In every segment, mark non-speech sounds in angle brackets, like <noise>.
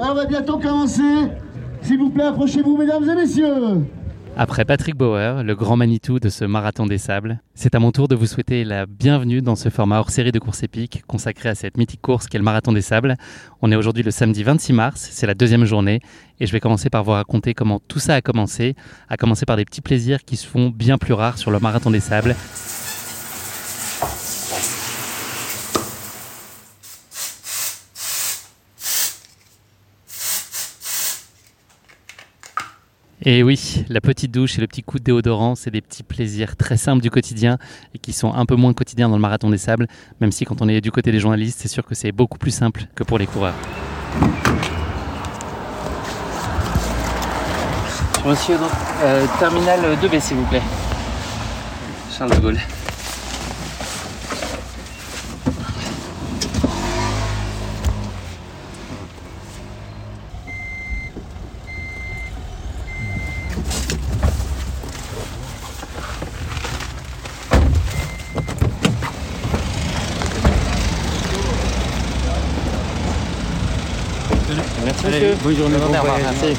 On va bientôt commencer. S'il vous plaît, approchez-vous, mesdames et messieurs. Après Patrick Bauer, le grand Manitou de ce marathon des sables, c'est à mon tour de vous souhaiter la bienvenue dans ce format hors série de courses épiques consacré à cette mythique course qu'est le marathon des sables. On est aujourd'hui le samedi 26 mars, c'est la deuxième journée, et je vais commencer par vous raconter comment tout ça a commencé, à commencer par des petits plaisirs qui se font bien plus rares sur le marathon des sables. Et oui, la petite douche et le petit coup de déodorant, c'est des petits plaisirs très simples du quotidien et qui sont un peu moins quotidiens dans le marathon des sables, même si quand on est du côté des journalistes, c'est sûr que c'est beaucoup plus simple que pour les coureurs. Monsieur, euh, terminal 2B s'il vous plaît. Charles de Gaulle. Merci monsieur. bonne journée, bon voyage. Merci.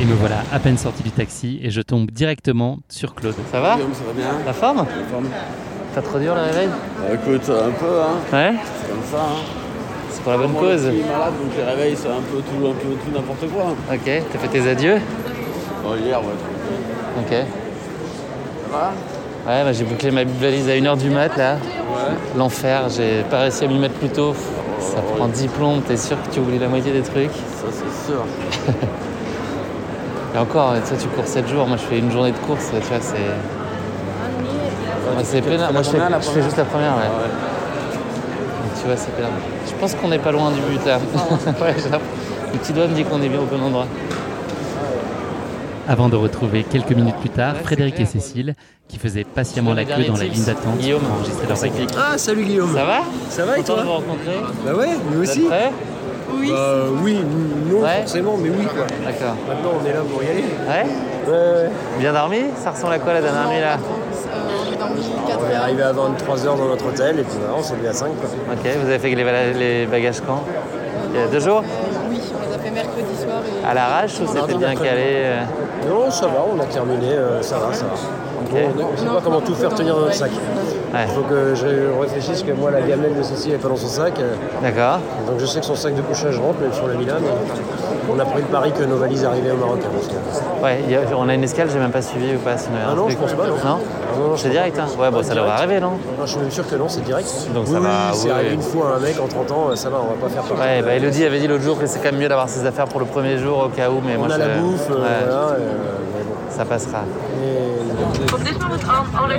Et me voilà à peine sorti du taxi et je tombe directement sur Claude. Ça va Guillaume, ça va bien La forme forme. Pas trop dur le réveil Bah, écoute, un peu, hein. Ouais C'est comme ça, hein. C'est pour la bonne Moi, cause. Je suis malade, donc les réveils, c'est un peu tout, un peu tout, n'importe quoi. Ok, t'as fait tes adieux Bon, hier, ouais. Ok. Ça va Ouais, bah, j'ai bouclé ma valise à 1h du mat là. Ouais. L'enfer, j'ai pas réussi à m'y mettre plus tôt. Ça Oh, prend 10 plombes, t'es sûr que tu oublies la moitié des trucs? Ça, c'est sûr. <laughs> Et encore, tu sais, tu cours 7 jours, moi je fais une journée de course, tu vois, c'est. Moi c'est la moi je fais, première, la je fais première juste la première, ouais. Ah ouais. Donc, tu vois, c'est pénible. Je pense qu'on n'est pas loin du but là. <laughs> ouais. Le petit doigt me dit qu'on est bien au bon endroit. Avant de retrouver quelques minutes plus tard Frédéric et. Cécile qui faisaient patiemment la queue dans la ligne d'attente Guillaume. pour enregistrer leur cyclique. Ah, salut Guillaume. Ça va Ça va et toi de vous rencontrer Bah ouais, nous aussi. Oui. Bah oui, non Ouais. forcément, mais oui quoi. D'accord. Maintenant on est là pour y aller. Ouais Ouais, ouais. Bien dormi Ça ressemble à quoi la dernière nuit là on est dormi 4 On est heures. arrivé à 23h dans notre hôtel et puis maintenant on s'est levé à 5 quoi. Ok, vous avez fait les, les bagages quand Il y a deux jours Euh, oui, on les a fait mercredi soir et À l'arrache ou c'était bien calé euh Non, ça va, on a terminé, euh, ça va, ça va. Bon, on ne sait pas comment tout faire tenir dans notre sac. Ouais, Il faut que je réfléchisse que moi la gamelle de Cécile n'est pas dans son sac. d'accord. Donc je sais que son sac de couchage rentre, même si on l'a mis là, mais on a pris le pari que nos valises arrivaient au Maroc. hein, Ouais, a- on a une escale, j'ai même pas suivi ou pas Ah non, je pense pas, non. Non non, C'est direct, hein Ouais, bon, ça devrait arriver, non Ah, je suis même sûr que non, c'est direct. Donc oui, ça oui, va, c'est oui, arrivé oui. une fois à un mec en 30 ans, ça va, on va pas faire partie. Ouais, bah Elodie avait dit l'autre jour que c'est quand même mieux d'avoir ses affaires pour le premier jour au cas où, mais on moi a je... la bouffe, euh, ouais, voilà, euh, ça passera. Et- Op dit moment antenna in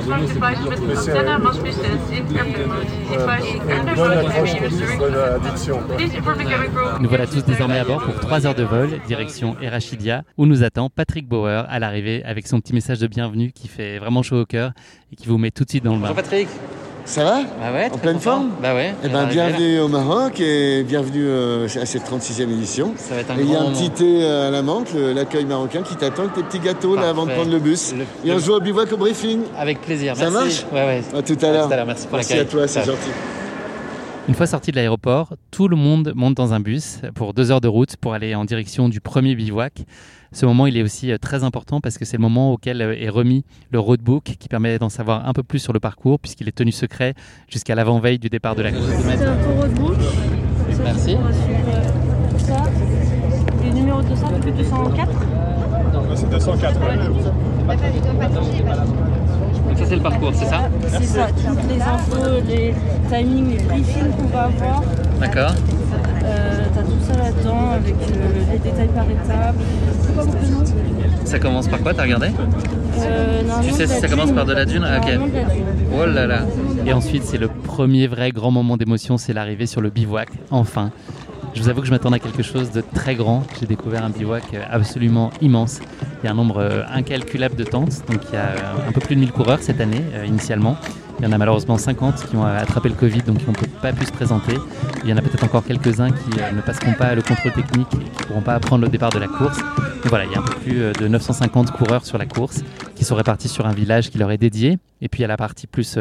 Please inform the cabin crew. Nous voilà tous désormais à bord pour 3 heures de vol, direction Erachidia, où nous attend Patrick Bauer à l'arrivée avec son petit message de bienvenue qui fait vraiment chaud au cœur et qui vous met tout de suite dans le bain. Bonjour Patrick Ça va Bah ouais, En pleine content. forme Bah ouais. Eh ben, là. bienvenue au Maroc et bienvenue euh, à cette 36e édition. Ça va être un Et il y a un petit thé euh, à la menthe, l'accueil marocain qui t'attend avec tes petits gâteaux là avant de prendre le bus. Le- et on le- voit au bivouac au briefing. Avec plaisir, Ça merci. marche Ouais, ouais. À tout à l'heure. merci pour Merci à toi, c'est gentil. Une fois sorti de l'aéroport, tout le monde monte dans un bus pour deux heures de route pour aller en direction du premier bivouac. Ce moment, il est aussi euh, très important parce que c'est le moment auquel euh, est remis le roadbook qui permet d'en savoir un peu plus sur le parcours puisqu'il est tenu secret jusqu'à l'avant-veille du départ de la course. C'est un roadbook. Merci. On va suivre euh, tout ça. Le numéro de ça, peut-être 204 C'est 204. Donc ça c'est le parcours, c'est ça C'est ça, toutes les infos, les timings, les briefings qu'on va avoir. D'accord. Euh, T'as tout ça là-dedans avec euh, les détails par étape. C'est quoi votre nom Ça commence par quoi T'as regardé euh, Tu sais si ça commence par de la dune Ah, ok. Normalement, de la dune. Oh là là Et ensuite, c'est le premier vrai grand moment d'émotion, c'est l'arrivée sur le bivouac, enfin. Je vous avoue que je m'attendais à quelque chose de très grand. J'ai découvert un bivouac absolument immense. Il y a un nombre euh, incalculable de tentes, donc il y a euh, un peu plus de 1000 coureurs cette année, euh, initialement. Il y en a malheureusement 50 qui ont attrapé le Covid, donc qui n'ont pas pu se présenter. Il y en a peut-être encore quelques-uns qui ne passeront pas le contrôle technique et qui ne pourront pas prendre le départ de la course. Donc voilà, il y a un peu plus de 950 coureurs sur la course qui sont répartis sur un village qui leur est dédié. Et puis il y a la partie plus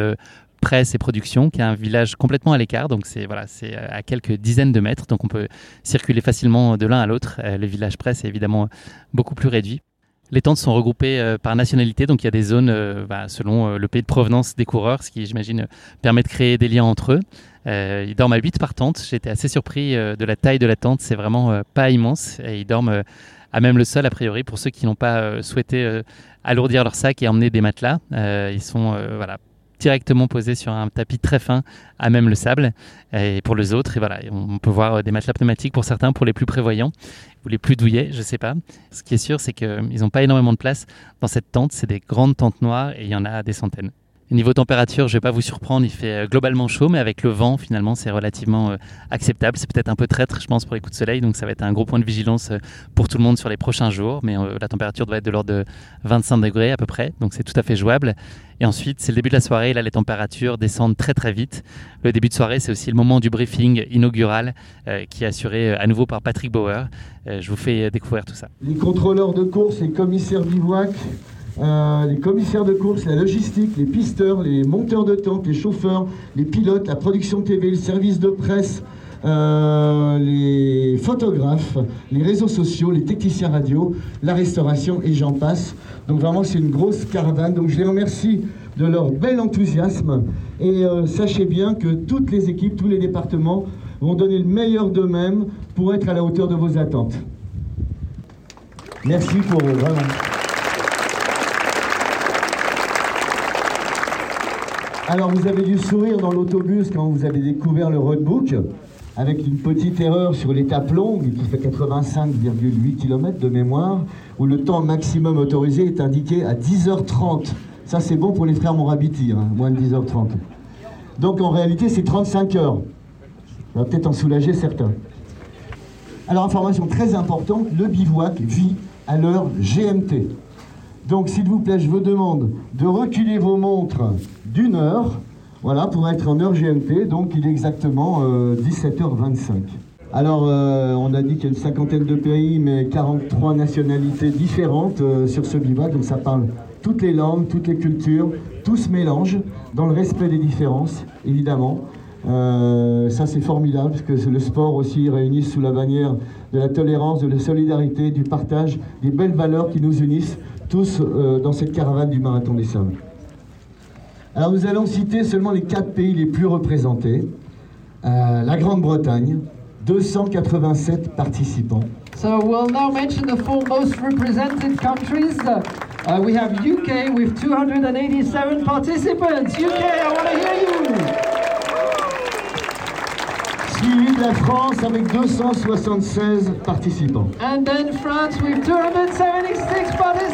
presse et production, qui est un village complètement à l'écart. Donc c'est voilà, c'est euh, à quelques dizaines de mètres, donc on peut circuler facilement de l'un à l'autre. Euh, le village presse est évidemment beaucoup plus réduit. Les tentes sont regroupées euh, par nationalité, donc il y a des zones bah, selon le pays de provenance des coureurs, ce qui, j'imagine, permet de créer des liens entre eux. Ils dorment à 8 par tente. J'étais assez surpris de la taille de la tente, c'est vraiment pas immense. Et ils dorment à même le sol, a priori, pour ceux qui n'ont pas souhaité alourdir leur sac et emmener des matelas. Ils sont voilà, directement posés sur un tapis très fin à même le sable. Et pour les autres, et voilà, on peut voir euh, des matelas pneumatiques pour certains, pour les plus prévoyants ou les plus douillets, je sais pas. Ce qui est sûr, c'est qu'ils n'ont pas énormément de place dans cette tente. C'est des grandes tentes noires et il y en a des centaines. Niveau température, je vais pas vous surprendre, il fait euh, globalement chaud, mais avec le vent, finalement, c'est relativement euh, acceptable. C'est peut-être un peu traître, je pense, pour les coups de soleil, donc ça va être un gros point de vigilance euh, pour tout le monde sur les prochains jours. Mais la température doit être de l'ordre de 25 degrés à peu près, donc c'est tout à fait jouable. Et ensuite, c'est le début de la soirée, là, les températures descendent très très vite. Le début de soirée, c'est aussi le moment du briefing inaugural qui est assuré à nouveau par Patrick Bauer. Je vous fais découvrir tout ça. Les contrôleurs de course, les commissaires bivouac, euh, les commissaires de course, la logistique, les pisteurs, les monteurs de tente, les chauffeurs, les pilotes, la production TV, le service de presse, euh, les photographes, les réseaux sociaux, les techniciens radio, la restauration et j'en passe. Donc vraiment c'est une grosse caravane. Donc je les remercie de leur bel enthousiasme et euh, sachez bien que toutes les équipes, tous les départements vont donner le meilleur d'eux-mêmes pour être à la hauteur de vos attentes. Merci pour vraiment. Alors vous avez dû sourire dans l'autobus quand vous avez découvert le roadbook, avec une petite erreur sur l'étape longue qui fait 85,8 km de mémoire, où le temps maximum autorisé est indiqué à 10h30. Ça c'est bon pour les frères Morabiti, hein, moins de 10h30. Donc en réalité c'est 35 heures. Ça va peut-être en soulager certains. Alors information très importante, le bivouac vit à l'heure GMT. Donc, s'il vous plaît, je vous demande de reculer vos montres d'une heure, voilà, pour être en heure GMT. Donc, il est exactement euh, 17h25. Alors, euh, on a dit qu'il y a une cinquantaine de pays, mais 43 nationalités différentes euh, sur ce bivouac. Donc, ça parle toutes les langues, toutes les cultures, tout se mélange dans le respect des différences, évidemment. Euh, ça, c'est formidable, parce que le sport aussi réunit sous la bannière de la tolérance, de la solidarité, du partage, des belles valeurs qui nous unissent tous euh, dans cette caravane du Marathon des Sables. Alors nous allons citer seulement les quatre pays les plus représentés. Euh, la Grande-Bretagne, 287 participants. So we'll now mention the four most represented countries. Uh, we have UK with 287 participants. UK, I want to hear you. Suivi de la France avec 276 participants. And then France with 276 participants.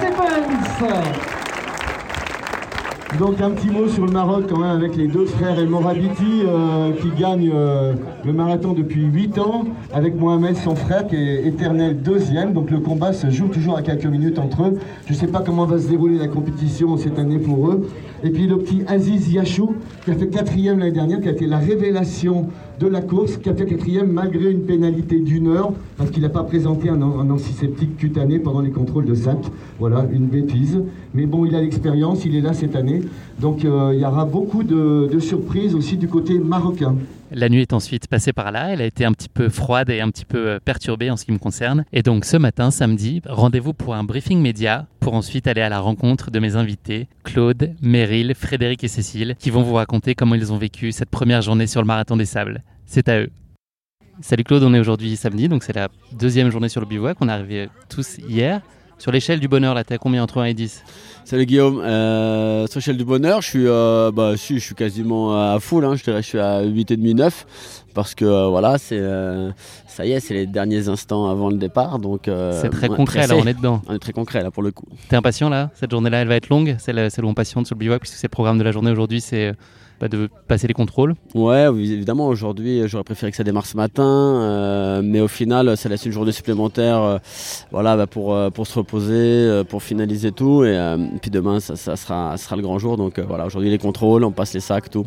Donc un petit mot sur le Maroc quand même avec les deux frères El Morabiti euh, qui gagnent euh, le marathon depuis 8 ans avec Mohamed son frère qui est éternel deuxième. Donc le combat se joue toujours à quelques minutes entre eux. Je ne sais pas comment va se dérouler la compétition cette année pour eux. Et puis le petit Aziz Yachou, qui a fait quatrième l'année dernière, qui a été la révélation de la course, qui a fait quatrième malgré une pénalité d'une heure, parce qu'il n'a pas présenté un, un antiseptique cutané pendant les contrôles de sac. Voilà, une bêtise. Mais bon, il a l'expérience, il est là cette année. Donc euh, il y aura beaucoup de, surprises aussi du côté marocain. La nuit est ensuite passée par là, elle a été un petit peu froide et un petit peu euh, perturbée en ce qui me concerne. Et donc ce matin, samedi, rendez-vous pour un briefing média pour ensuite aller à la rencontre de mes invités, Claude, Meryl, Frédéric et Cécile, qui vont vous raconter comment ils ont vécu cette première journée sur le Marathon des Sables. C'est à eux. Salut Claude, on est aujourd'hui samedi, donc c'est la deuxième journée sur le bivouac. On est arrivés tous hier. Sur l'échelle du bonheur, là, t'es à combien entre 1 et 10 Salut Guillaume, euh, sur l'échelle du bonheur, je suis, euh, bah, je, je suis quasiment à full, hein, je dirais je suis à 8,5, 9, parce que euh, voilà, c'est, ça y est, c'est les derniers instants avant le départ, donc... C'est très concret, là, on est dedans. <laughs> On est très concret là pour le coup. T'es impatient là? Cette journée-là, elle va être longue? Celle, celle où on patiente sur le bivouac, puisque c'est le programme de la journée aujourd'hui, c'est bah, de passer les contrôles. Ouais, évidemment, aujourd'hui, j'aurais préféré que ça démarre ce matin, euh, mais au final, ça laisse une journée supplémentaire euh, voilà, bah, pour, euh, pour se reposer, pour finaliser tout, et, puis demain, ça, sera, le grand jour. Donc voilà, aujourd'hui, les contrôles, on passe les sacs, tout.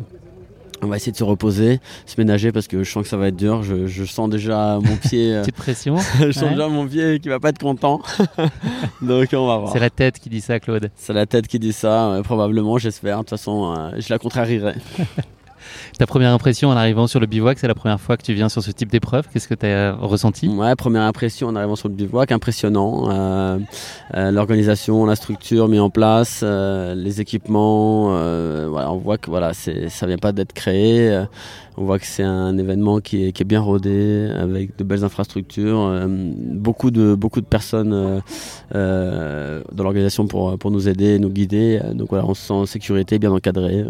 On va essayer de se reposer, se ménager parce que je sens que ça va être dur. Je, je sens déjà mon <laughs> pied. euh, Petite pression. <laughs> je sens Ouais. déjà mon pied qui va pas être content. <laughs> Donc on va voir. C'est la tête qui dit ça, Claude. C'est la tête qui dit ça, ouais, probablement, j'espère. De toute façon, euh, je la contrarierai. Ta première impression en arrivant sur le bivouac, c'est la première fois que tu viens sur ce type d'épreuve? Qu'est-ce que tu as ressenti? Ouais, première impression en arrivant sur le bivouac, impressionnant. Euh, euh, L'organisation, la structure mise en place, euh, les équipements, euh, voilà, on voit que voilà, ça vient pas d'être créé. Euh, on voit que c'est un événement qui est, qui est bien rodé, avec de belles infrastructures, euh, beaucoup de beaucoup de personnes euh, euh, dans l'organisation pour pour nous aider, nous guider. Euh, Donc voilà, on se sent en sécurité, bien encadré.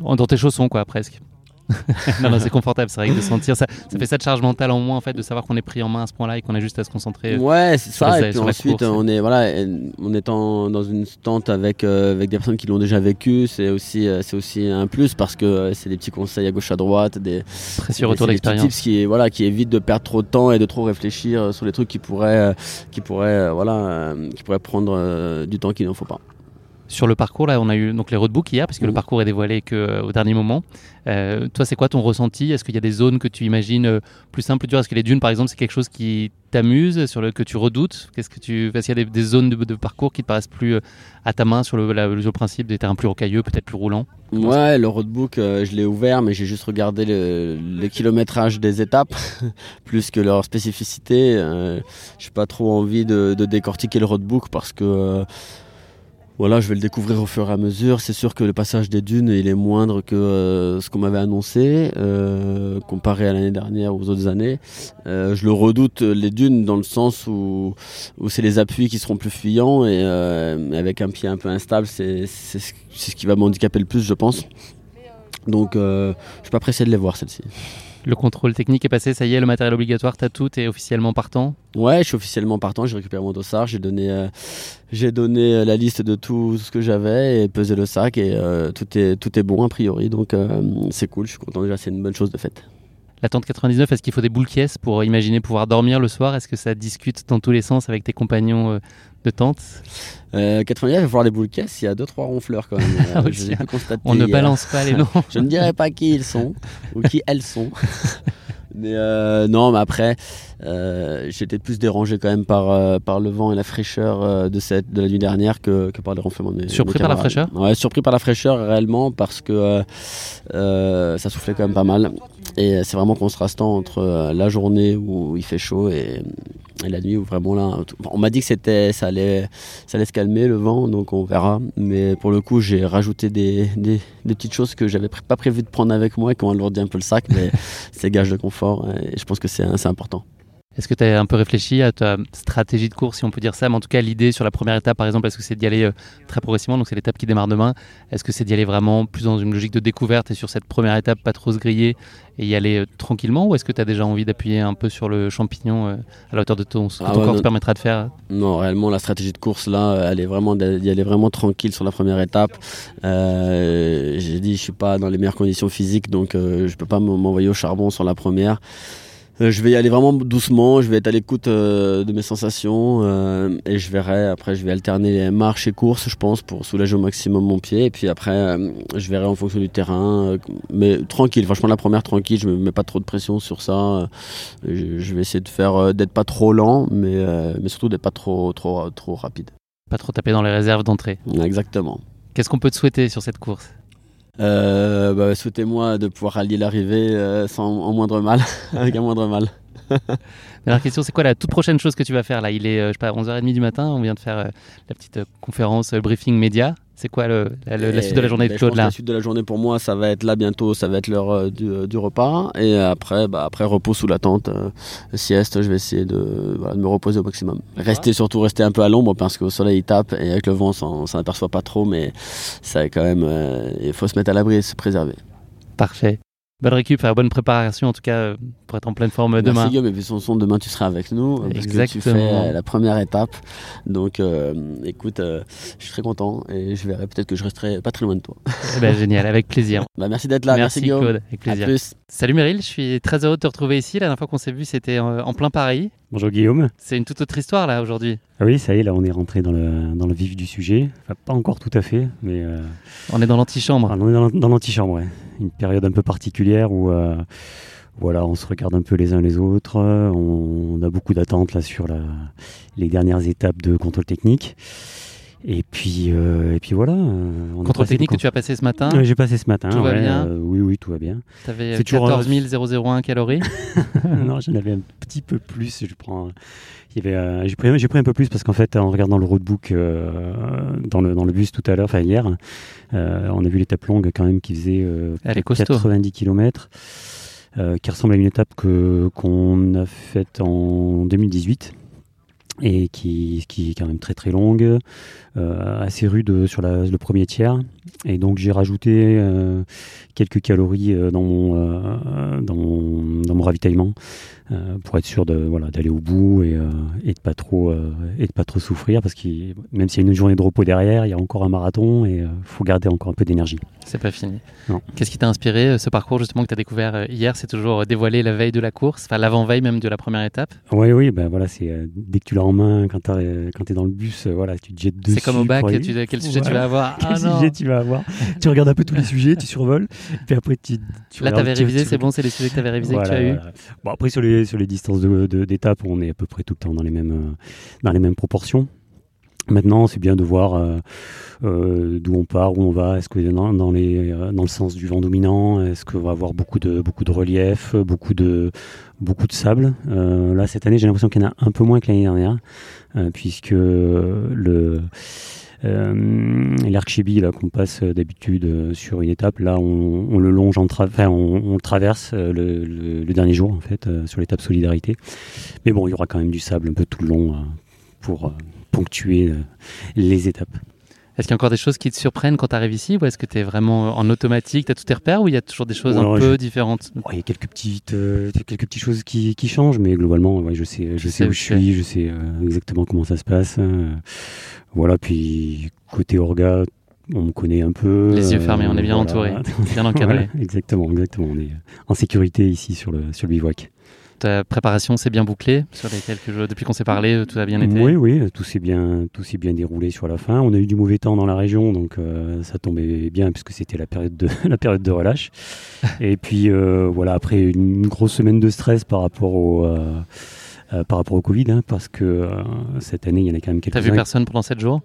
Dans tes chaussons, quoi, presque. <laughs> non, non, c'est confortable, c'est vrai que de sentir ça, ça fait ça de charge mentale en moins, en fait, de savoir qu'on est pris en main à ce point-là et qu'on a juste à se concentrer. euh, Ouais, c'est ça. les- Et puis ensuite, course. on est voilà, en étant dans une tente avec euh, avec des personnes qui l'ont déjà vécu, c'est aussi euh, c'est aussi un plus parce que euh, c'est des petits conseils à gauche à droite, des Précieux des- retour c'est des petits d'expérience. tips qui voilà qui évitent de perdre trop de temps et de trop réfléchir sur les trucs qui pourraient qui pourraient voilà qui pourraient prendre du temps qu'il n'en faut pas. Sur le parcours, là, on a eu donc les roadbooks hier, puisque le Mhm. parcours est dévoilé qu'au dernier moment. Euh, toi, c'est quoi ton ressenti? Est-ce qu'il y a des zones que tu imagines euh, plus simples, plus dures? Est-ce que les dunes, par exemple, c'est quelque chose qui t'amuse, sur le que tu redoutes? Qu'est-ce que tu Est-ce qu'il y a des, des zones de, de parcours qui te paraissent plus euh, à ta main sur le, la- le principe des terrains plus rocailleux, peut-être plus roulants? Comment Ouais, le roadbook, euh, je l'ai ouvert, mais j'ai juste regardé le, le kilométrage des étapes, <laughs> plus que leur spécificité. Euh, j'ai pas trop envie de, de décortiquer le roadbook parce que euh, voilà, je vais le découvrir au fur et à mesure. C'est sûr que le passage des dunes, il est moindre que euh, ce qu'on m'avait annoncé, euh, comparé à l'année dernière ou aux autres années. Euh, je le redoute les dunes dans le sens où, où c'est les appuis qui seront plus fuyants et avec un pied un peu instable, c'est ce qui va m'handicaper le plus, je pense. Donc, je suis pas pressé de les voir celle-ci. Le contrôle technique est passé, ça y est, le matériel obligatoire, t'as tout, t'es officiellement partant Ouais, je suis officiellement partant. J'ai récupéré mon dossard. J'ai donné, euh, donné euh, la liste de tout ce que j'avais et pesé le sac et euh, tout est tout est bon a priori. Donc c'est cool. Je suis content déjà. C'est une bonne chose de fait. La tente 99, est-ce qu'il faut des boules caisses pour imaginer pouvoir dormir le soir? Est-ce que ça discute dans tous les sens avec tes compagnons euh, de tente Euh, 99, il va falloir des boules caisses. Il y a deux trois ronfleurs quand même. <laughs> Ah Euh, oui, constater On ne balance pas les noms. <laughs> Je ne dirai pas qui ils sont ou qui elles sont. <laughs> Mais euh, non, mais après, euh, j'étais plus dérangé quand même par, euh, par le vent et la fraîcheur euh, de, cette, de la nuit dernière que, que par les ronflements de mes Surpris mes par la fraîcheur? Ouais, surpris par la fraîcheur réellement parce que euh, euh, ça soufflait quand même pas mal. Et c'est vraiment contrastant entre euh, la journée où il fait chaud et, et la nuit où vraiment là. On m'a dit que c'était, ça, allait, ça allait se calmer le vent, donc on verra. Mais pour le coup, j'ai rajouté des, des, des petites choses que j'avais pas prévu de prendre avec moi et qui ont alourdi un peu le sac, mais <laughs> c'est gage de confort et je pense que c'est c'est important. Est-ce que tu as un peu réfléchi à ta stratégie de course, si on peut dire ça? Mais en tout cas, l'idée sur la première étape, par exemple, est-ce que c'est d'y aller euh, très progressivement? Donc, c'est l'étape qui démarre demain. Est-ce que c'est d'y aller vraiment plus dans une logique de découverte et sur cette première étape, pas trop se griller et y aller euh, tranquillement? Ou est-ce que tu as déjà envie d'appuyer un peu sur le champignon euh, à la hauteur de ton, ce que Ah ton ouais, corps non. te permettra de faire? Non, réellement, la stratégie de course, là, elle est vraiment d'y aller vraiment tranquille sur la première étape. Euh, J'ai dit, je suis pas dans les meilleures conditions physiques, donc euh, je peux pas m'envoyer au charbon sur la première. Euh, je vais y aller vraiment doucement, je vais être à l'écoute euh, de mes sensations euh, et je verrai. Après, je vais alterner marche et course, je pense, pour soulager au maximum mon pied. Et puis après, je verrai en fonction du terrain, mais tranquille. Franchement, la première tranquille, je me mets pas trop de pression sur ça. Je, je vais essayer de faire d'être pas trop lent, mais, mais surtout d'être pas trop trop trop rapide. Pas trop taper dans les réserves d'entrée. Exactement. Qu'est-ce qu'on peut te souhaiter sur cette course? Bah, Souhaitez-moi de pouvoir allier l'arrivée euh, sans en moindre mal, <laughs> avec un moindre mal. <laughs> Dernière question, c'est quoi la toute prochaine chose que tu vas faire là? Il est, euh, je sais pas, 11h30 du matin, on vient de faire euh, la petite euh, conférence, euh, briefing média. C'est quoi le, la, le- la suite de la journée de ben, Claude que là La suite de la journée pour moi, ça va être là bientôt, ça va être l'heure euh, du, du repas. Et après, bah, après repos sous la tente, euh, sieste, je vais essayer de, voilà, de me reposer au maximum. Rester surtout rester un peu à l'ombre parce qu'au soleil il tape et avec le vent, on s'en aperçoit pas trop, mais ça quand même, euh, il faut se mettre à l'abri et se préserver. Parfait. Bonne récup, bonne préparation en tout cas euh, pour être en pleine forme euh, demain. Merci Guillaume, et puis son son, demain tu seras avec nous parce que tu fais euh, la première étape. Donc euh, écoute, euh, je suis très content et je verrai peut-être que je resterai pas très loin de toi. Eh ben, génial, avec plaisir. <laughs> Bah, merci d'être là, merci, Guillaume. Claude, avec plaisir. Salut Meryl, je suis très heureux de te retrouver ici. La dernière fois qu'on s'est vu, c'était en plein Paris. Bonjour Guillaume. C'est une toute autre histoire là aujourd'hui. Ah oui, ça y est, là on est rentré dans le, dans le vif du sujet. Enfin, pas encore tout à fait, mais euh, On est dans l'antichambre. ah, on est dans, l'antichambre, ouais. Une période un peu particulière où euh, voilà, on se regarde un peu les uns les autres. On, on a beaucoup d'attentes là sur la, les dernières étapes de contrôle technique. Et puis, euh, et puis voilà. euh, on passé technique que tu as passé ce matin. J'ai passé ce matin. Tout va bien euh, Oui, oui, tout va bien. Tu avais C'est toujours, euh, 14 001 calories. <laughs> non, j'en avais un petit peu plus. Je prends. Il y avait, euh, j'ai pris, j'ai pris un peu plus parce qu'en fait, en regardant le roadbook dans le dans le bus tout à l'heure, enfin hier, on a vu l'étape longue quand même qui faisait euh, Elle est costaud. 90 km, qui ressemble à une étape que qu'on a faite en 2018 et qui, qui est quand même très très longue, euh, assez rude sur le premier tiers. Et donc j'ai rajouté euh, quelques calories euh, dans, mon, dans, mon, ravitaillement pour être sûr de voilà d'aller au bout et, euh, et de pas trop euh, et de pas trop souffrir parce que même s'il y a une journée de repos derrière, il y a encore un marathon et il faut garder encore un peu d'énergie. C'est pas fini. Qu'est-ce qui t'a inspiré euh, ce parcours justement que tu as découvert euh, hier? C'est toujours euh, dévoilé la veille de la course, enfin l'avant-veille même de la première étape? Oui, oui, ben voilà, c'est euh, dès que tu l'as en main, quand tu es dans le bus, euh, voilà, tu te jettes dessus. C'est comme au bac, tu- quel sujet tu vas avoir? <laughs> Quel Ah non. sujet tu vas avoir? Tu regardes un peu tous les sujets, tu survoles, puis après tu. tu Là, tu- révisé, tu- c'est bon, c'est les sujets que t'avais révisé que tu as eu. Voilà. Bon, après, sur les, sur les distances d'étapes, on est à peu près tout le temps dans les mêmes, euh, dans les mêmes proportions. Maintenant, c'est bien de voir euh, euh, d'où on part, où on va. Est-ce que dans, dans, les, dans le sens du vent dominant, est-ce qu'on va avoir beaucoup de, beaucoup de relief, beaucoup de, beaucoup de sable? Là, cette année, j'ai l'impression qu'il y en a un peu moins que l'année dernière, puisque le euh, l'Archibi là qu'on passe euh, d'habitude euh, sur une étape, là on, le longe en enfin, on, traverse euh, le, le- dernier jour en fait sur l'étape solidarité. Mais bon, il y aura quand même du sable un peu tout le long pour ponctuer les étapes. Est-ce qu'il y a encore des choses qui te surprennent quand tu arrives ici ou est-ce que tu es vraiment en automatique Tu as tous tes repères ou il y a toujours des choses Alors, un peu je- différentes? Ouais, il y a quelques petites, euh, quelques petites choses qui, qui changent, mais globalement, ouais, je sais, je Tu sais sais où je suis, je sais euh, exactement comment ça se passe. euh, voilà, puis côté orga, on me connaît un peu. Les yeux fermés, on est bien entouré, bien <laughs> encadré. Voilà, exactement, exactement. On est en sécurité ici sur le, sur le bivouac. Ta préparation s'est bien bouclée sur les quelques jours depuis qu'on s'est parlé, tout a bien été Oui, oui, tout s'est bien, tout s'est bien déroulé sur la fin. On a eu du mauvais temps dans la région, donc euh, ça tombait bien puisque c'était la période de <laughs> la période de relâche. <laughs> Et puis euh, voilà, après une grosse semaine de stress par rapport au euh, par rapport au Covid, hein, parce que cette année il y en a quand même quelques. T'as vu personne pendant 7 jours?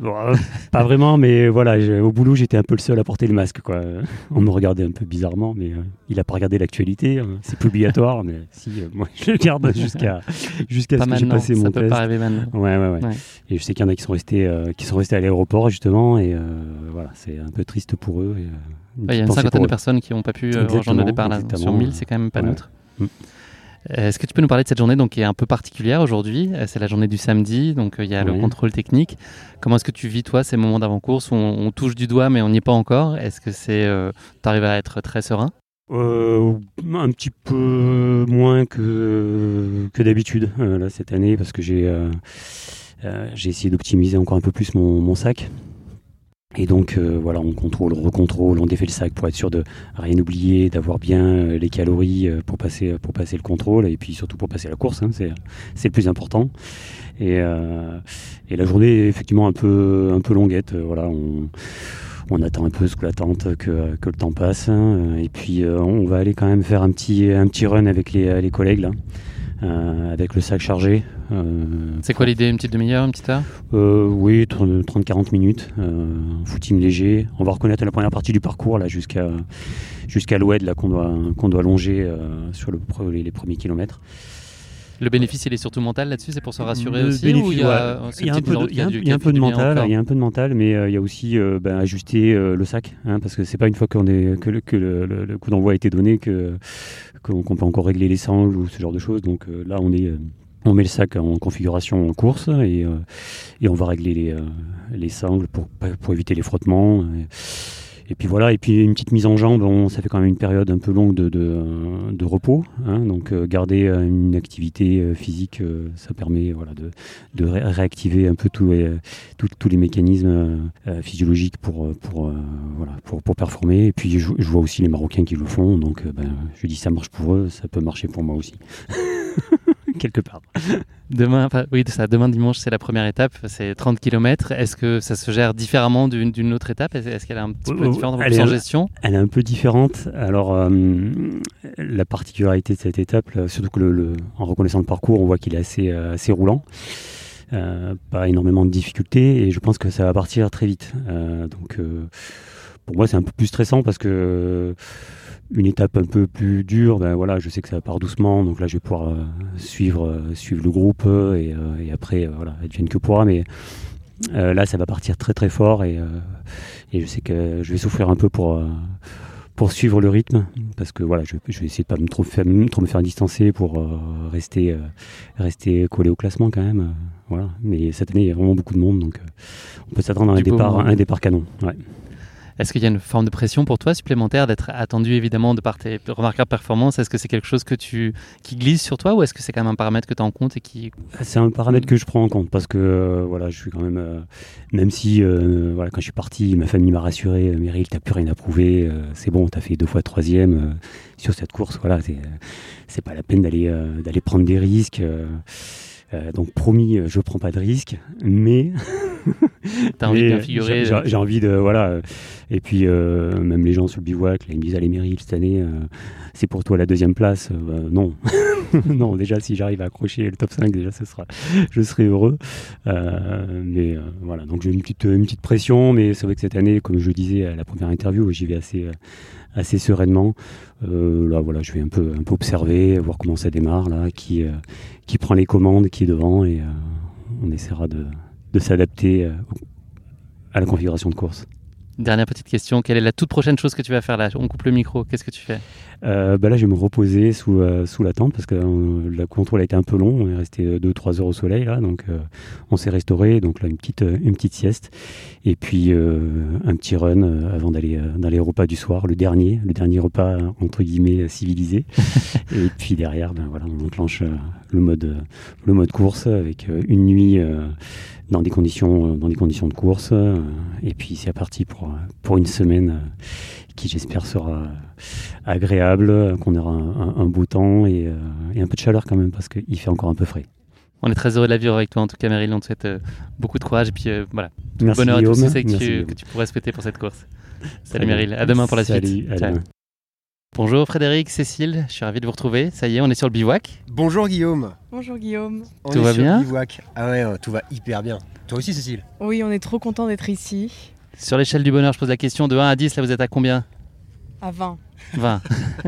Bon, euh, <laughs> pas vraiment, mais voilà, j'ai- au boulot, j'étais un peu le seul à porter le masque. Quoi. <laughs> On me regardait un peu bizarrement, mais euh, il a pas regardé l'actualité. hein. C'est pas obligatoire, <laughs> mais si, euh, moi, je le garde jusqu'à jusqu'à ce que j'ai passé ça mon peut test. pas arriver maintenant. Ouais, ouais, ouais. Ouais. Et je sais qu'il y en a qui sont restés, euh, qui sont restés à l'aéroport justement, et euh, voilà, c'est un peu triste pour eux. et, euh, une Ouais, Il y a une cinquantaine de personnes qui n'ont pas pu euh, rejoindre le départ là. Sur 1000, c'est quand même pas neutre. Mm. Euh, Est-ce que tu peux nous parler de cette journée donc, qui est un peu particulière aujourd'hui? Euh, C'est la journée du samedi, donc euh, il y a le contrôle technique. Comment est-ce que tu vis, toi, ces moments d'avant-course où on, on touche du doigt mais on n'y est pas encore? Est-ce que c'est, euh, tu arrives à être très serein? Euh, un petit peu moins que, que d'habitude là cette année parce que j'ai j'ai essayé d'optimiser encore un peu plus mon, mon sac Et donc euh, voilà, on contrôle, on recontrôle, on défait le sac pour être sûr de rien oublier, d'avoir bien euh, les calories euh, pour passer pour passer le contrôle et puis surtout pour passer la course, hein, c'est le plus important. Et, euh, et la journée est effectivement un peu un peu longuette. euh, Voilà, on, on attend un peu sous la tente que, que le temps passe hein, et puis euh, on va aller quand même faire un petit un petit run avec les, les collègues là, avec le sac chargé. Euh, C'est quoi l'idée Une petite demi-heure, une petite heure euh, oui, 30-40 minutes, euh, footing léger. On va reconnaître la première partie du parcours là jusqu'à jusqu'à l'oued là qu'on doit qu'on doit longer sur le, les, les premiers kilomètres. Le bénéfice, il est surtout mental là-dessus, c'est pour se rassurer Le aussi il y a, un peu de, mental, il y a un peu de mental, mais euh, il y a aussi euh, ben, ajuster euh, le sac, hein, parce que c'est pas une fois qu'on est que, le, que le, le- le coup d'envoi a été donné que qu'on peut encore régler les sangles ou ce genre de choses. Donc là, on est on met le sac en configuration en course et, euh, on va régler les, euh, les sangles pour, éviter les frottements. Et, puis voilà, et puis une petite mise en jambe, ça fait quand même une période un peu longue de, repos. hein. donc euh, garder une activité physique, ça permet voilà, de, de ré- réactiver un peu tous les, mécanismes physiologiques pour, performer. Et puis je, vois aussi les Marocains qui le font, donc ben, je dis ça marche pour eux, ça peut marcher pour moi aussi. <laughs> <laughs> Quelque part. Demain, enfin, oui, ça, demain dimanche, c'est la première étape, c'est 30 km. Est-ce que ça se gère différemment d'une autre étape? Est-ce qu'elle est un petit peu Euh, différente un peu elle est en gestion? Elle est un peu différente. Alors, euh, la particularité de cette étape, là, surtout que le, le- en reconnaissant le parcours, on voit qu'il est assez, euh, assez roulant. Euh, pas énormément de difficultés et je pense que ça va partir très vite. Donc, pour moi, c'est un peu plus stressant parce que une étape un peu plus dure, ben voilà, je sais que ça part doucement, donc là, je vais pouvoir euh, suivre, euh, suivre le groupe euh, et, euh, et après, voilà, advienne que pourra. Mais là, ça va partir très très fort et, et je sais que je vais souffrir un peu pour, pour suivre le rythme parce que voilà, je, je vais essayer de pas me trop, faire, trop me faire distancer pour rester, rester collé au classement quand même. voilà. Mais cette année, il y a vraiment beaucoup de monde donc on peut s'attendre à un Du départ, un départ canon. Ouais. Est-ce qu'il y a une forme de pression pour toi supplémentaire d'être attendu évidemment de par tes remarquables performances? Est-ce que c'est quelque chose que tu, qui glisse sur toi ou est-ce que c'est quand même un paramètre que tu as en compte et qui... C'est un paramètre que je prends en compte parce que euh, voilà, je suis quand même, euh, même si euh, voilà, quand je suis parti, ma famille m'a rassuré, Meryl, t'as plus rien à prouver, c'est bon, t'as fait deux fois troisième sur cette course, voilà, c'est pas la peine d'aller prendre des risques. Euh, donc promis, euh, je prends pas de risques, mais <laughs> T'as envie de bien figurer, j'ai- euh. J'ai envie de voilà. Et puis euh, même les gens sur le bivouac, là, ils me disent allez Meryl cette année, euh, c'est pour toi la deuxième place. Euh, bah, non, <laughs> non déjà si j'arrive à accrocher le top 5 déjà ce sera, je serai heureux. Euh, mais euh, voilà donc j'ai une petite une petite pression, mais c'est vrai que cette année, comme je disais à la première interview, j'y vais assez euh, assez sereinement. Euh, là voilà, je vais un peu un peu observer, voir comment ça démarre là, qui euh, qui prend les commandes, qui est devant et euh, on essaiera de de s'adapter à la configuration de course. Dernière petite question, quelle est la toute prochaine chose que tu vas faire là? On coupe le micro, qu'est-ce que tu fais? Euh, bah là, je vais me reposer sous, euh, sous la tente parce que euh, le contrôle a été un peu long. On est resté 2-3 heures au soleil là, donc euh, on s'est restauré. Donc là, une petite, euh, une petite sieste. Et puis euh, un petit run euh, avant d'aller euh, dans les repas du soir, le dernier, le dernier repas euh, entre guillemets euh, civilisé. <laughs> et puis derrière, ben voilà, on enclenche euh, le mode, le mode course avec euh, une nuit. euh, dans des conditions, euh, dans des conditions de course, et puis c'est parti pour, pour une semaine qui j'espère sera agréable, qu'on aura un, un- un beau temps et, et un peu de chaleur quand même parce qu'il fait encore un peu frais. On est très heureux de la vivre avec toi, en tout cas, Meryl. On te souhaite euh, beaucoup de courage et puis euh, voilà. Tout le bonheur à tous Guillaume. ceux que Guillaume. que tu pourrais souhaiter pour cette course. Salut, Salut. Meryl. À demain pour la Salut, suite. à Ciao. demain. Bonjour Frédéric, Cécile, je suis ravi de vous retrouver. Ça y est, on est sur le bivouac. Bonjour Guillaume. Bonjour Guillaume. On Tout est va sur le bien bivouac. Ah ouais, euh, tout va hyper bien. Toi aussi Cécile Oui, on est trop content d'être ici. Sur l'échelle du bonheur, je pose la question de 1 à 10, là vous êtes à combien À 20. 20.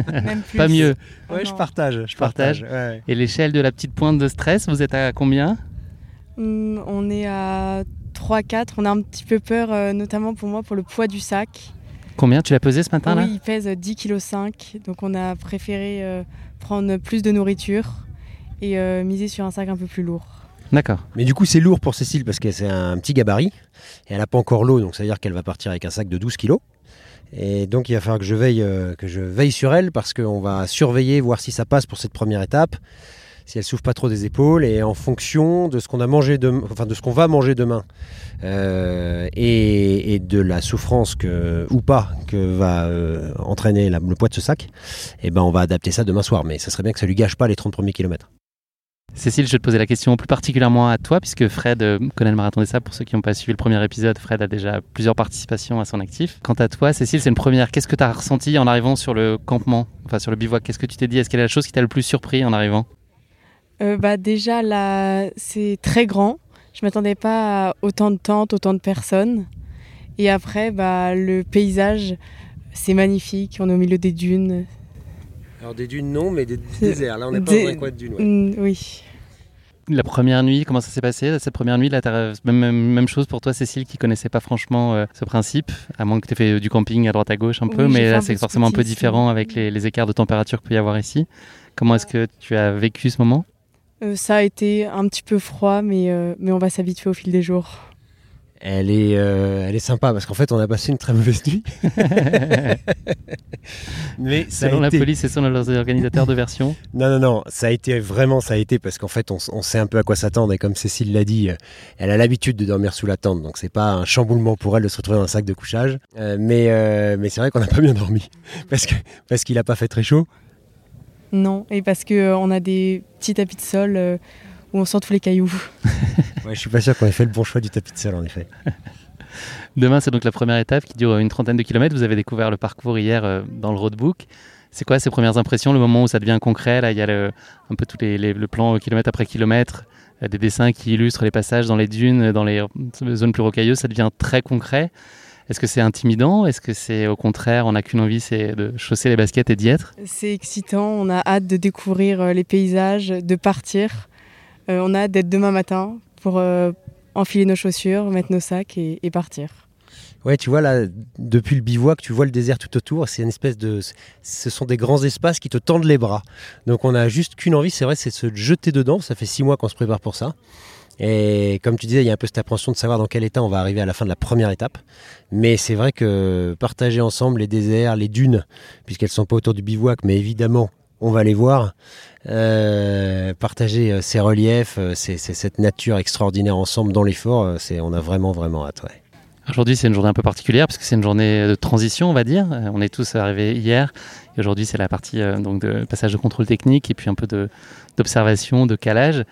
<laughs> Même plus. Pas mieux. Oh Ouais, je non. partage. Je Partage. partage. ouais. Et l'échelle de la petite pointe de stress, vous êtes à combien Hum, on est à 3-4. On a un petit peu peur, euh, notamment pour moi, pour le poids du sac. Combien Tu l'as pesé ce matin là oui, il pèse 10,5 kg. Donc on a préféré euh, prendre plus de nourriture et euh, miser sur un sac un peu plus lourd. D'accord. Mais du coup, c'est lourd pour Cécile parce que c'est un petit gabarit et elle n'a pas encore l'eau, donc ça veut dire qu'elle va partir avec un sac de 12 kilos. Et donc, il va falloir que je veille, euh, que je veille sur elle parce qu'on va surveiller, voir si ça passe pour cette première étape. Si elle souffre pas trop des épaules et en fonction de ce qu'on a mangé de ce qu'on va manger demain euh, et, de la souffrance que ou pas que va euh, entraîner le poids de ce sac, et eh ben on va adapter ça demain soir. Mais ça serait bien que ça lui gâche pas les 30 premiers kilomètres. Cécile, je vais te poser la question plus particulièrement à toi, puisque Fred euh, connaît le marathon des sables. Pour ceux qui n'ont pas suivi le premier épisode, Fred a déjà plusieurs participations à son actif. Quant à toi, Cécile, c'est une première. Qu'est-ce que tu as ressenti en arrivant sur le campement, enfin sur le bivouac Qu'est-ce que tu t'es dit? Est-ce quelle est la chose qui t'a le plus surpris en arrivant? Euh, bah Déjà, là, c'est très grand. Je m'attendais pas à autant de tentes, autant de personnes. Et après, bah, le paysage, c'est magnifique. On est au milieu des dunes. Alors des dunes non, mais des déserts. Là, on n'est pas dans un coin de dunes. Ouais. Mm, oui. La première nuit, comment ça s'est passé? Cette première nuit, là, même, même chose pour toi, Cécile, qui connaissait pas franchement euh, ce principe, à moins que tu aies fait du camping à droite à gauche un peu, Oui, mais là, c'est forcément un peu différent avec les, les écarts de température qu'il peut y avoir ici. Comment est-ce que tu as vécu ce moment? Euh, ça a été un petit peu froid, mais, euh, mais on va s'habituer au fil des jours. Elle est, euh, elle est sympa parce qu'en fait, on a passé une très mauvaise nuit. <laughs> mais ça Selon a la été- police et selon leurs organisateurs de version Non, non, non, ça a été vraiment, ça a été parce qu'en fait, on, sait un peu à quoi s'attendre et comme Cécile l'a dit, elle a l'habitude de dormir sous la tente, donc c'est pas un chamboulement pour elle de se retrouver dans un sac de couchage. Euh, mais euh, mais c'est vrai qu'on n'a pas bien dormi <laughs> parce que parce qu'il a pas fait très chaud. Non, et parce qu'on a des petits tapis de sol euh, où on sent tous les cailloux. <laughs> Ouais, je suis pas sûr qu'on ait fait le bon choix du tapis de sol en effet. <laughs> Demain, c'est donc la première étape qui dure une trentaine de kilomètres. Vous avez découvert le parcours hier euh, dans le roadbook. C'est quoi ces premières impressions, le moment où ça devient concret? Là, il y a le- un peu tous les, les- le plan euh, kilomètre après kilomètre, euh, des dessins qui illustrent les passages dans les dunes, euh, dans les euh, zones plus rocailleuses. Ça devient très concret. Est-ce que c'est intimidant? Est-ce que c'est au contraire, on n'a qu'une envie, c'est de chausser les baskets et d'y être? C'est excitant, on a hâte de découvrir euh, les paysages, de partir. Euh, on a hâte d'être demain matin pour euh, enfiler nos chaussures, mettre nos sacs et, et partir. Ouais, tu vois là, depuis le bivouac, tu vois le désert tout autour. C'est une espèce de, ce sont des grands espaces qui te tendent les bras. Donc on a juste qu'une envie, c'est vrai, c'est de se jeter dedans. Ça fait six mois qu'on se prépare pour ça. Et comme tu disais, il y a un peu cette appréhension de savoir dans quel état on va arriver à la fin de la première étape. Mais c'est vrai que partager ensemble les déserts, les dunes, puisqu'elles sont pas autour du bivouac, mais évidemment, on va les voir. Euh, partager euh, ces reliefs, euh, cette nature extraordinaire ensemble dans l'effort. on a vraiment, vraiment hâte. Ouais. Aujourd'hui, c'est une journée un peu particulière parce que c'est une journée de transition, on va dire. On est tous arrivés hier aujourd'hui, c'est la partie donc de passage de contrôle technique et puis un peu d'observation, de, calage.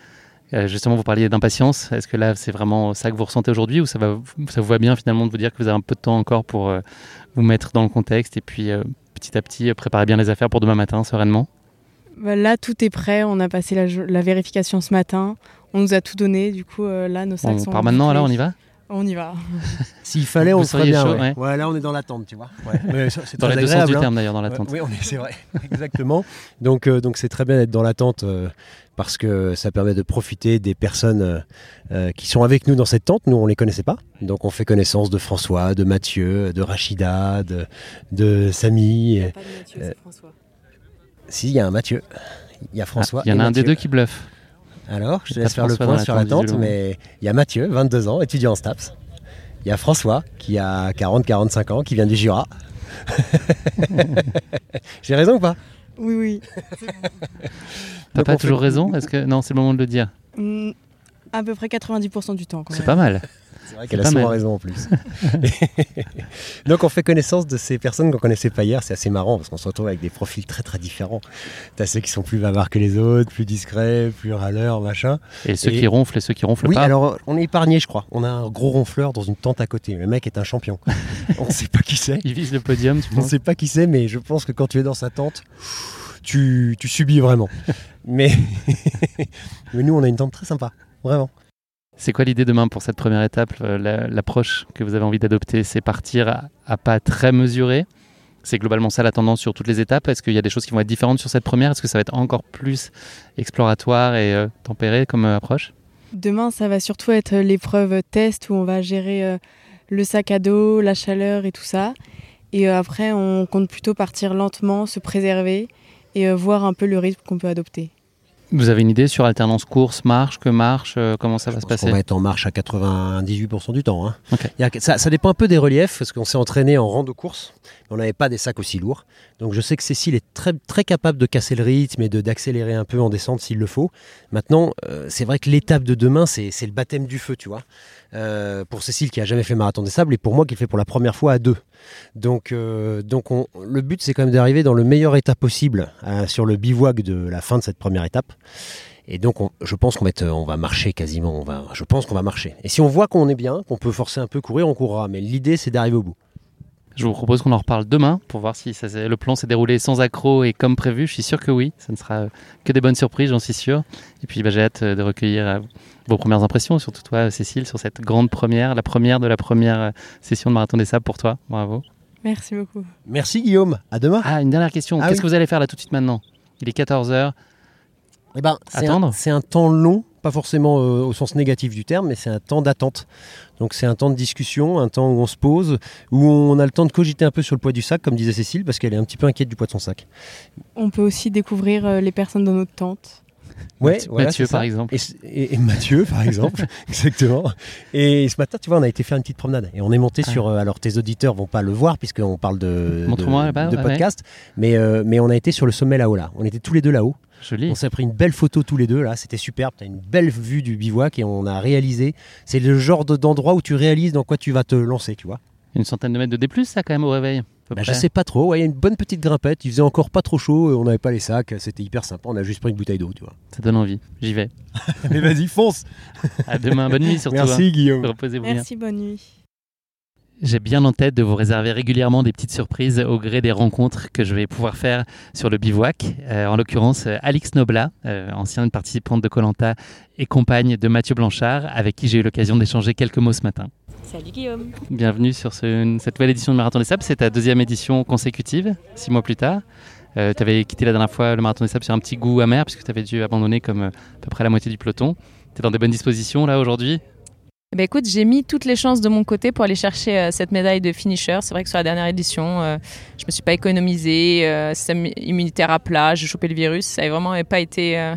Euh, justement, vous parliez d'impatience. Est-ce que là, c'est vraiment ça que vous ressentez aujourd'hui ou ça, va, ça vous va bien finalement de vous dire que vous avez un peu de temps encore pour euh, vous mettre dans le contexte et puis euh, petit à petit préparer bien les affaires pour demain matin sereinement? Bah, Là, tout est prêt. On a passé la, vérification ce matin. On nous a tout donné. Du coup, là, nos sacs On sont. part maintenant, alors on y va? On y va. S'il fallait, on seriez bien. chaud, ouais. ouais. là, on est dans l'attente, tu vois. Ouais. C'est Dans très les deux sens du hein. terme d'ailleurs, dans l'attente. Oui, on est, c'est vrai, <laughs> exactement. Donc, euh, donc c'est très bien d'être dans l'attente euh, parce que ça permet de profiter des personnes euh, euh, qui sont avec nous dans cette tente. Nous, on les connaissait pas, donc on fait connaissance de François, de Mathieu, de Rachida, de, de Samy. Pas de Mathieu, Euh, c'est François. Si, il y a un Mathieu. Il y a François. Ah, Il y en a un des deux qui bluffe. Alors, je te laisse faire le point sur la tente, mais il y a Mathieu, 22 ans, étudiant en STAPS. Il y a François, qui a 40-45 ans, qui vient du Jura. <laughs> J'ai raison ou pas? Oui, oui. T'as pas fait- toujours raison? Est-ce que non, c'est le moment de le dire. Mm, à peu près 90% du temps. quand C'est pas mal. C'est vrai qu'elle a souvent mal. raison en plus. <laughs> Donc on fait connaissance de ces personnes qu'on connaissait pas hier. C'est assez marrant parce qu'on se retrouve avec des profils très très différents. T'as ceux qui sont plus bavards que les autres, plus discrets, plus râleurs, machin. Et ceux Et- qui ronflent et ceux qui ronflent Oui, pas. alors on est épargné, je crois. On a un gros ronfleur dans une tente à côté. Le mec est un champion. <laughs> on ne sait pas qui c'est. Il vise le podium, tu On ne sait pas qui c'est, mais je pense que quand tu es dans sa tente, tu, tu subis vraiment. <laughs> mais... mais nous, on a une tente très sympa. Vraiment. C'est quoi l'idée demain pour cette première étape euh, la- L'approche que vous avez envie d'adopter, c'est partir à, pas très mesurés. C'est globalement ça la tendance sur toutes les étapes? Est-ce qu'il y a des choses qui vont être différentes sur cette première? Est-ce que ça va être encore plus exploratoire et euh, tempéré comme euh, approche? Demain, ça va surtout être l'épreuve test où on va gérer le sac à dos, la chaleur et tout ça. Et après, on compte plutôt partir lentement, se préserver et voir un peu le rythme qu'on peut adopter. Vous avez une idée sur alternance course, marche, que marche, euh, comment ça va se passer On va être en marche à 98% du temps. hein. A- ça, ça dépend un peu des reliefs, parce qu'on s'est entraîné en rando course, mais on n'avait pas des sacs aussi lourds. Donc je sais que Cécile est très, très capable de casser le rythme et d'accélérer un peu en descente s'il le faut. Maintenant, euh, c'est vrai que l'étape de demain, c'est le baptême du feu, tu vois. Euh, pour Cécile qui a jamais fait marathon des sables et pour moi qui le fait pour la première fois à deux. Donc, euh, donc on- le but c'est quand même d'arriver dans le meilleur état possible euh, sur le bivouac de la fin de cette première étape. Et donc, on- je pense qu'on va, va marcher quasiment. On va, je pense qu'on va marcher. Et si on voit qu'on est bien, qu'on peut forcer un peu courir, on courra. Mais l'idée, c'est d'arriver au bout. Je vous propose qu'on en reparle demain pour voir si ça le plan s'est déroulé sans accroc et comme prévu. Je suis sûr que oui, ça ne sera que des bonnes surprises, j'en suis sûr. Et puis bah, j'ai hâte euh, de recueillir euh, vos premières impressions, surtout toi, euh, Cécile, sur cette grande première, la première de la première session de Marathon des Sables pour toi. Bravo. Merci beaucoup. Merci Guillaume. À demain. Ah, une dernière question. Ah Qu'est-ce oui. que vous allez faire là tout de suite maintenant? Il est 14h. Eh ben, c'est Attendre? un, c'est un temps long, pas forcément euh, au sens négatif du terme, mais c'est un temps d'attente. Donc c'est un temps de discussion, un temps où on se pose, où on a le temps de cogiter un peu sur le poids du sac, comme disait Cécile, parce qu'elle est un petit peu inquiète du poids de son sac. On peut aussi découvrir euh, les personnes dans notre tente. Ouais, Mathieu- voilà, par exemple. Et, Mathieu, par exemple, <laughs> exactement. Et ce matin, tu vois, on a été faire une petite promenade et on est monté Ah. sur. euh, alors, tes auditeurs vont pas le voir puisqu'on parle de, ouais, podcast, mais euh, mais on a été sur le sommet là-haut là. On était tous les deux là-haut. Joli. On s'est pris une belle photo tous les deux là. C'était superbe. T'as une belle vue du bivouac et on a réalisé. C'est le genre de- d'endroit où tu réalises dans quoi tu vas te lancer, tu vois. Une centaine de mètres de D+, ça quand même au réveil. Bah, je sais pas trop. Ouais, il y a une bonne petite grimpette. Il faisait encore pas trop chaud. On n'avait pas les sacs. C'était hyper sympa. On a juste pris une bouteille d'eau, tu vois. Ça donne envie. J'y vais. <laughs> mais vas-y, fonce. À demain. Bonne nuit surtout. Merci hein. Guillaume. Reposez-vous bien. Merci, bonne nuit. J'ai bien en tête de vous réserver régulièrement des petites surprises au gré des rencontres que je vais pouvoir faire sur le bivouac. Euh, en l'occurrence, euh, Alix Nobla, euh, ancienne participante de Colanta et compagne de Mathieu Blanchard, avec qui j'ai eu l'occasion d'échanger quelques mots ce matin. Salut Guillaume. Bienvenue sur ce- cette nouvelle édition de Marathon des Sables. C'est ta deuxième édition consécutive, six mois plus tard. tu avais quitté la dernière fois le Marathon des Sables sur un petit goût amer, puisque tu avais dû abandonner comme euh, à peu près la moitié du peloton. Tu es dans des bonnes dispositions là aujourd'hui? Ben, écoute, j'ai mis toutes les chances de mon côté pour aller chercher euh, cette médaille de finisher. C'est vrai que sur la dernière édition, euh, je me suis pas économisée, euh, système immunitaire à plat, j'ai chopé le virus. Ça n'a vraiment pas été, euh,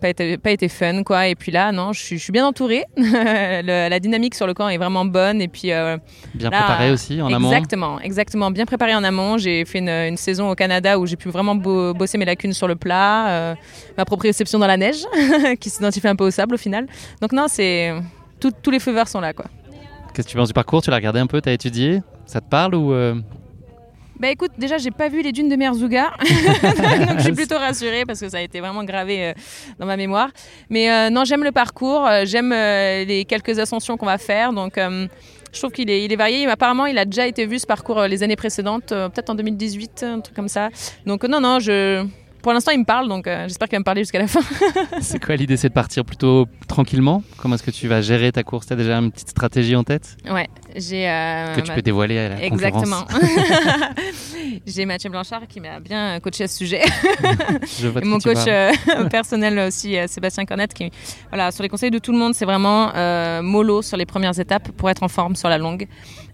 pas été, pas été fun, quoi. Et puis là, non, je suis, je suis bien entourée. <laughs> Le- la dynamique sur le camp est vraiment bonne. Et puis euh, Bien là, préparé aussi en amont Exactement, exactement, bien préparé en amont. J'ai fait une, une saison au Canada où j'ai pu vraiment bo- bosser mes lacunes sur le plat, euh, ma proprioception dans la neige, <laughs> qui s'identifie un peu au sable au final. Donc non, c'est tous les feux verts sont là, quoi. Qu'est-ce que tu penses du parcours? Tu l'as regardé un peu? Tu as étudié? Ça te parle ou euh, Bah écoute, déjà j'ai pas vu les dunes de Merzouga, <laughs> donc je suis plutôt rassurée parce que ça a été vraiment gravé euh, dans ma mémoire. Mais euh, non, j'aime le parcours, euh, j'aime les quelques ascensions qu'on va faire, donc je trouve qu'il est, il est varié. Apparemment, il a déjà été vu ce parcours les années précédentes, peut-être en 2018, un truc comme ça. Donc non, non, je, pour l'instant il me parle, donc euh, j'espère qu'il va me parler jusqu'à la fin. <laughs> C'est quoi l'idée C'est de partir plutôt tranquillement? Comment est-ce que tu vas gérer ta course? Tu as déjà une petite stratégie en tête? Ouais, j'ai. euh, Que tu ma- peux dévoiler à la Exactement. <laughs> j'ai Mathieu Blanchard qui m'a bien coaché à ce sujet. <laughs> Je Et mon coach euh, personnel aussi, euh, Sébastien Cornette, qui, voilà, sur les conseils de tout le monde, c'est vraiment mollo sur les premières étapes pour être en forme sur la longue.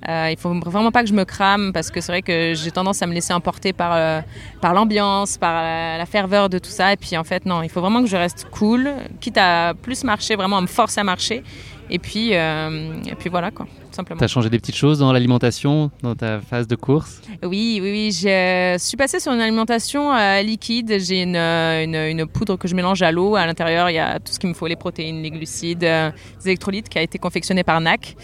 Il faut vraiment pas que je me crame parce que c'est vrai que j'ai tendance à me laisser emporter par, par l'ambiance, par la ferveur de tout ça. Et puis en fait, non, il faut vraiment que je reste cool, quitte à plus marcher, vraiment à me forcer à marcher. Et puis, euh, et puis voilà, quoi, tout simplement. Tu as changé des petites choses dans l'alimentation, dans ta phase de course? Oui, oui, oui. Je suis passée sur une alimentation euh, liquide. J'ai une, euh, une, une poudre que je mélange à l'eau. À l'intérieur, il y a tout ce qu'il me faut les protéines, les glucides, euh, les électrolytes qui a été confectionné par NAC.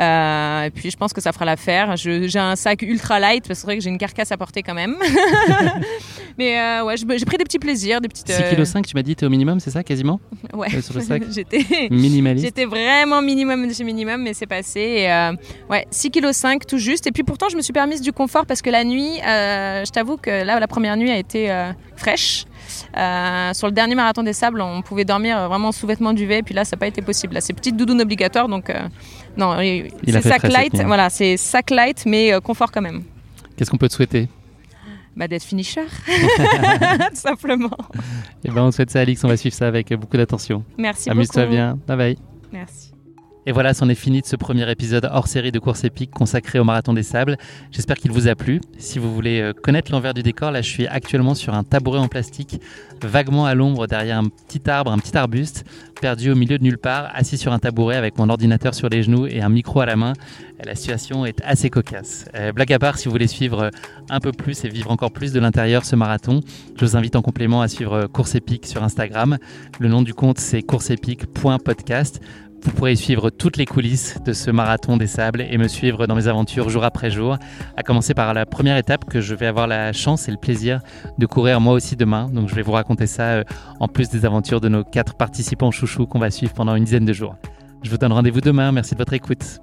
Euh, et puis, je pense que ça fera l'affaire. J'ai un sac ultra light parce que c'est vrai que j'ai une carcasse à porter quand même. <laughs> Mais euh, ouais, j'ai pris des petits plaisirs, des petites. 6,5 kg, tu m'as dit, tu es au minimum, c'est ça, quasiment <laughs> Ouais. Euh, Sur le sac <laughs> J'étais Minimaliste. J'étais vraiment minimum de chez minimum, mais c'est passé. Et, euh, ouais, 6,5 kg tout juste. Et puis pourtant, je me suis permise du confort parce que la nuit, euh, je t'avoue que là, la première nuit a été euh, fraîche. Euh, sur le dernier marathon des sables, on pouvait dormir euh, vraiment sous vêtements duvet. Et puis là, ça n'a pas été possible. Là, c'est petite doudoune obligatoire. Donc, euh, non, c'est sac cette light. Voilà, c'est sac light, mais euh, confort quand même. Qu'est-ce qu'on peut te souhaiter? Bah, d'être finisher. <laughs> <laughs> Tout simplement. Eh ben, on te souhaite ça, Alix, on va suivre ça avec beaucoup d'attention. Merci Amuse-toi bien. Bye bye. Merci. Et voilà, c'en est fini de ce premier épisode hors série de course épique consacré au Marathon des Sables. J'espère qu'il vous a plu. Si vous voulez euh, connaître l'envers du décor, là je suis actuellement sur un tabouret en plastique, vaguement à l'ombre derrière un petit arbre, un petit arbuste, perdu au milieu de nulle part, assis sur un tabouret avec mon ordinateur sur les genoux et un micro à la main. La situation est assez cocasse. Euh, blague à part, si vous voulez suivre euh, un peu plus et vivre encore plus de l'intérieur ce marathon, je vous invite en complément à suivre Course Épique sur Instagram. Le nom du compte c'est courseepique.podcast. Vous pourrez suivre toutes les coulisses de ce marathon des sables et me suivre dans mes aventures jour après jour, à commencer par la première étape que je vais avoir la chance et le plaisir de courir moi aussi demain. Donc je vais vous raconter ça euh, en plus des aventures de nos quatre participants chouchous qu'on va suivre pendant une dizaine de jours. Je vous donne rendez-vous demain, merci de votre écoute.